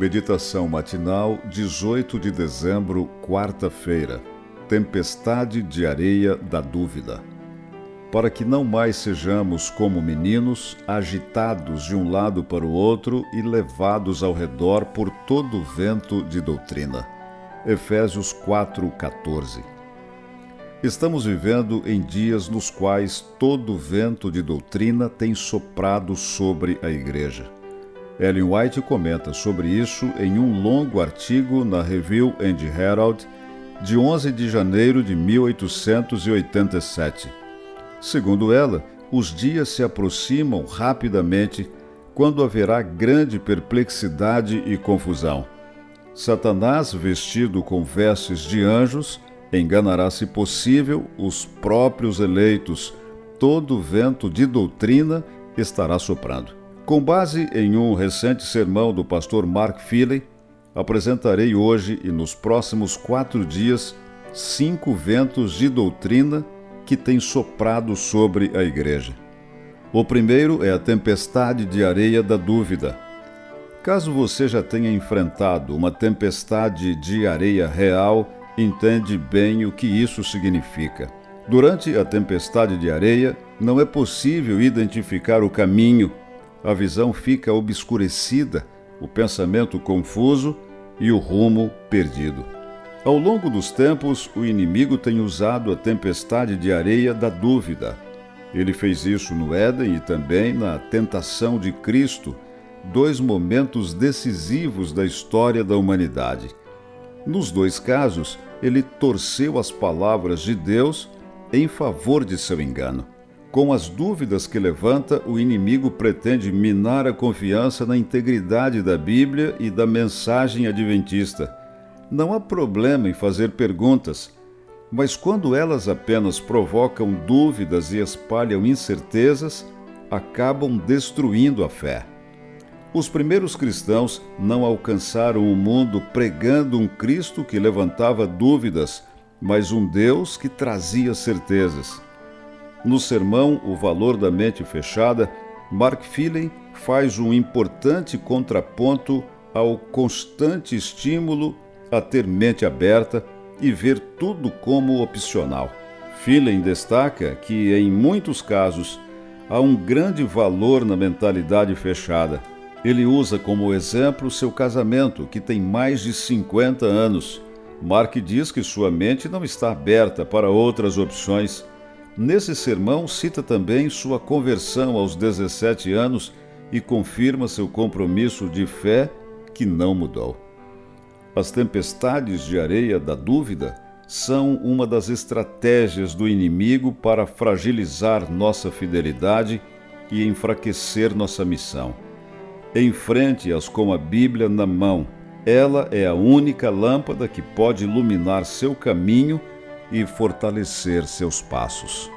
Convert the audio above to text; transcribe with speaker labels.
Speaker 1: Meditação matinal, 18 de dezembro, quarta-feira. Tempestade de areia da dúvida. Para que não mais sejamos como meninos, agitados de um lado para o outro e levados ao redor por todo vento de doutrina. Efésios 4:14. Estamos vivendo em dias nos quais todo vento de doutrina tem soprado sobre a Igreja. Ellen White comenta sobre isso em um longo artigo na Review and Herald de 11 de janeiro de 1887. Segundo ela, os dias se aproximam rapidamente quando haverá grande perplexidade e confusão. Satanás, vestido com vestes de anjos, enganará, se possível, os próprios eleitos. Todo vento de doutrina estará soprando. Com base em um recente sermão do pastor Mark Feeley, apresentarei hoje e nos próximos quatro dias cinco ventos de doutrina que têm soprado sobre a igreja. O primeiro é a tempestade de areia da dúvida. Caso você já tenha enfrentado uma tempestade de areia real, entende bem o que isso significa. Durante a tempestade de areia, não é possível identificar o caminho, a visão fica obscurecida, o pensamento confuso e o rumo perdido. Ao longo dos tempos, o inimigo tem usado a tempestade de areia da dúvida. Ele fez isso no Éden e também na tentação de Cristo, dois momentos decisivos da história da humanidade. Nos dois casos, ele torceu as palavras de Deus em favor de seu engano. Com as dúvidas que levanta, o inimigo pretende minar a confiança na integridade da Bíblia e da mensagem adventista. Não há problema em fazer perguntas, mas quando elas apenas provocam dúvidas e espalham incertezas, acabam destruindo a fé. Os primeiros cristãos não alcançaram o mundo pregando um Cristo que levantava dúvidas, mas um Deus que trazia certezas. No sermão O Valor da Mente Fechada, Mark Phelan faz um importante contraponto ao constante estímulo a ter mente aberta e ver tudo como opcional. Phelan destaca que, em muitos casos, há um grande valor na mentalidade fechada ele usa como exemplo seu casamento, que tem mais de 50 anos. Mark diz que sua mente não está aberta para outras opções. Nesse sermão, cita também sua conversão aos 17 anos e confirma seu compromisso de fé que não mudou. As tempestades de areia da dúvida são uma das estratégias do inimigo para fragilizar nossa fidelidade e enfraquecer nossa missão. Enfrente-as com a Bíblia na mão. Ela é a única lâmpada que pode iluminar seu caminho e fortalecer seus passos.